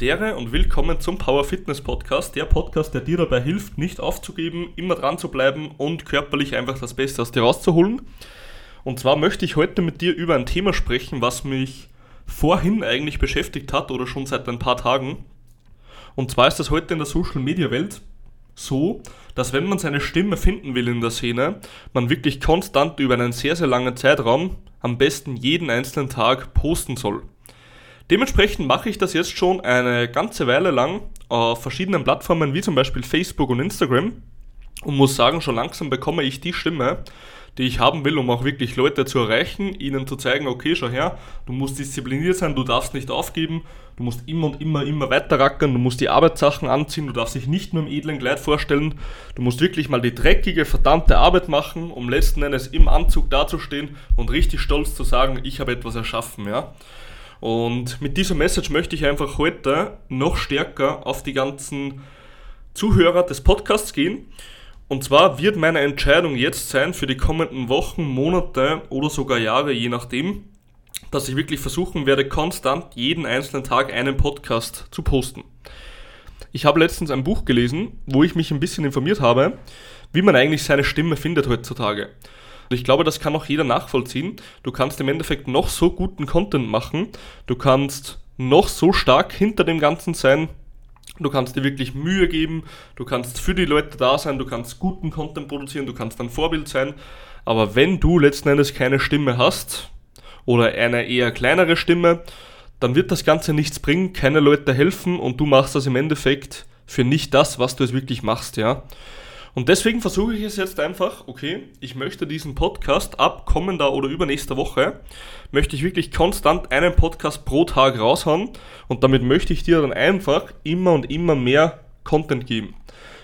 Dere und willkommen zum Power Fitness Podcast, der Podcast, der dir dabei hilft, nicht aufzugeben, immer dran zu bleiben und körperlich einfach das Beste aus dir rauszuholen. Und zwar möchte ich heute mit dir über ein Thema sprechen, was mich vorhin eigentlich beschäftigt hat oder schon seit ein paar Tagen. Und zwar ist das heute in der Social Media Welt so, dass wenn man seine Stimme finden will in der Szene, man wirklich konstant über einen sehr, sehr langen Zeitraum am besten jeden einzelnen Tag posten soll. Dementsprechend mache ich das jetzt schon eine ganze Weile lang auf verschiedenen Plattformen wie zum Beispiel Facebook und Instagram und muss sagen, schon langsam bekomme ich die Stimme, die ich haben will, um auch wirklich Leute zu erreichen, ihnen zu zeigen, okay, schau her, du musst diszipliniert sein, du darfst nicht aufgeben, du musst immer und immer, immer weiter rackern, du musst die Arbeitssachen anziehen, du darfst dich nicht nur im edlen Kleid vorstellen, du musst wirklich mal die dreckige, verdammte Arbeit machen, um letzten Endes im Anzug dazustehen und richtig stolz zu sagen, ich habe etwas erschaffen, ja. Und mit dieser Message möchte ich einfach heute noch stärker auf die ganzen Zuhörer des Podcasts gehen und zwar wird meine Entscheidung jetzt sein für die kommenden Wochen, Monate oder sogar Jahre, je nachdem, dass ich wirklich versuchen werde, konstant jeden einzelnen Tag einen Podcast zu posten. Ich habe letztens ein Buch gelesen, wo ich mich ein bisschen informiert habe, wie man eigentlich seine Stimme findet heutzutage. Und ich glaube, das kann auch jeder nachvollziehen. Du kannst im Endeffekt noch so guten Content machen, du kannst noch so stark hinter dem Ganzen sein, Du kannst dir wirklich Mühe geben, du kannst für die Leute da sein, du kannst guten Content produzieren, du kannst ein Vorbild sein. Aber wenn du letzten Endes keine Stimme hast oder eine eher kleinere Stimme, dann wird das Ganze nichts bringen, keine Leute helfen. Und du machst das im Endeffekt für nicht das, was du es wirklich machst, ja. Und deswegen versuche ich es jetzt einfach, okay, ich möchte diesen Podcast ab kommender oder übernächster Woche, möchte ich wirklich konstant einen Podcast pro Tag raushauen und damit möchte ich dir dann einfach immer und immer mehr Content geben.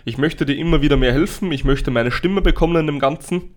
Ich möchte dir immer wieder mehr helfen, ich möchte meine Stimme bekommen in dem Ganzen.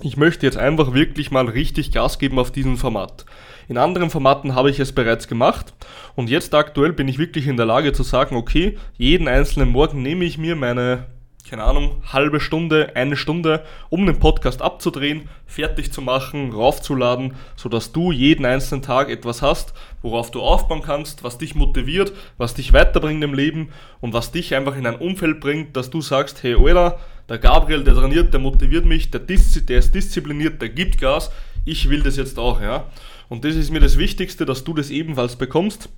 Ich möchte jetzt einfach wirklich mal richtig Gas geben auf diesem Format. In anderen Formaten habe ich es bereits gemacht und jetzt aktuell bin ich wirklich in der Lage zu sagen, okay, jeden einzelnen Morgen nehme ich mir meine keine Ahnung, halbe Stunde, eine Stunde, um den Podcast abzudrehen, fertig zu machen, raufzuladen, sodass du jeden einzelnen Tag etwas hast, worauf du aufbauen kannst, was dich motiviert, was dich weiterbringt im Leben und was dich einfach in ein Umfeld bringt, dass du sagst, hey Alter, der Gabriel, der trainiert, der motiviert mich, der, der ist diszipliniert, der gibt Gas, ich will das jetzt auch, ja. Und das ist mir das Wichtigste, dass du das ebenfalls bekommst.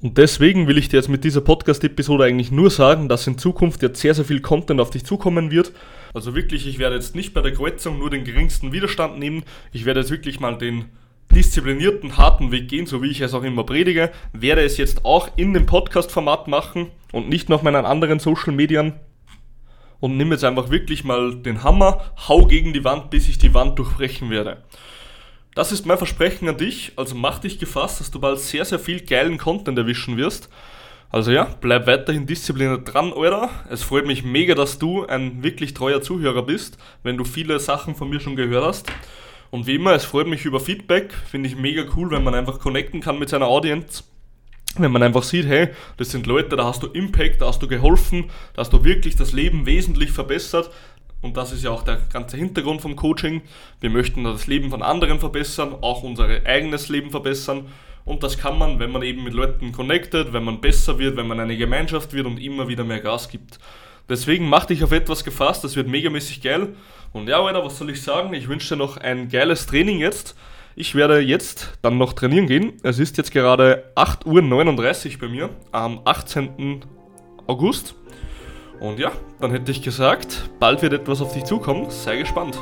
Und deswegen will ich dir jetzt mit dieser Podcast-Episode eigentlich nur sagen, dass in Zukunft jetzt sehr, sehr viel Content auf dich zukommen wird. Also wirklich, ich werde jetzt nicht bei der Kreuzung nur den geringsten Widerstand nehmen. Ich werde jetzt wirklich mal den disziplinierten, harten Weg gehen, so wie ich es auch immer predige. Werde es jetzt auch in dem Podcast-Format machen und nicht noch meinen anderen Social Medien. Und nimm jetzt einfach wirklich mal den Hammer, hau gegen die Wand, bis ich die Wand durchbrechen werde. Das ist mein Versprechen an dich, also mach dich gefasst, dass du bald sehr, sehr viel geilen Content erwischen wirst. Also ja, bleib weiterhin diszipliniert dran, Alter. Es freut mich mega, dass du ein wirklich treuer Zuhörer bist, wenn du viele Sachen von mir schon gehört hast. Und wie immer, es freut mich über Feedback. Finde ich mega cool, wenn man einfach connecten kann mit seiner Audience. Wenn man einfach sieht, hey, das sind Leute, da hast du Impact, da hast du geholfen, da hast du wirklich das Leben wesentlich verbessert und das ist ja auch der ganze Hintergrund vom Coaching. Wir möchten das Leben von anderen verbessern, auch unser eigenes Leben verbessern. Und das kann man, wenn man eben mit Leuten connected, wenn man besser wird, wenn man eine Gemeinschaft wird und immer wieder mehr Gas gibt. Deswegen mach dich auf etwas gefasst, das wird megamäßig geil. Und ja, Alter, was soll ich sagen? Ich wünsche dir noch ein geiles Training jetzt. Ich werde jetzt dann noch trainieren gehen. Es ist jetzt gerade 8.39 Uhr bei mir am 18. August. Und ja, dann hätte ich gesagt, bald wird etwas auf dich zukommen. Sei gespannt.